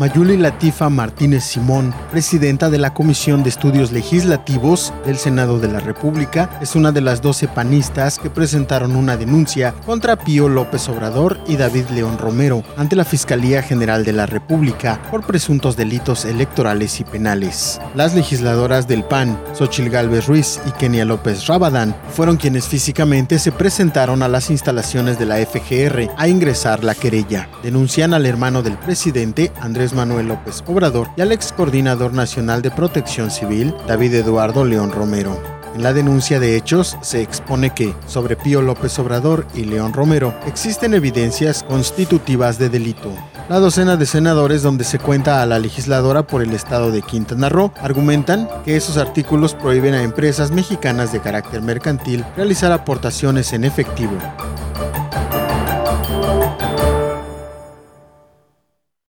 Mayuli Latifa Martínez Simón, presidenta de la Comisión de Estudios Legislativos del Senado de la República, es una de las 12 panistas que presentaron una denuncia contra Pío López Obrador y David León Romero ante la Fiscalía General de la República por presuntos delitos electorales y penales. Las legisladoras del PAN, Xochil Gálvez Ruiz y Kenia López Rabadán, fueron quienes físicamente se presentaron a las instalaciones de la FGR a ingresar la querella. Denuncian al hermano del presidente, Andrés Manuel López Obrador y al ex coordinador nacional de protección civil, David Eduardo León Romero. En la denuncia de hechos se expone que, sobre Pío López Obrador y León Romero, existen evidencias constitutivas de delito. La docena de senadores donde se cuenta a la legisladora por el estado de Quintana Roo argumentan que esos artículos prohíben a empresas mexicanas de carácter mercantil realizar aportaciones en efectivo.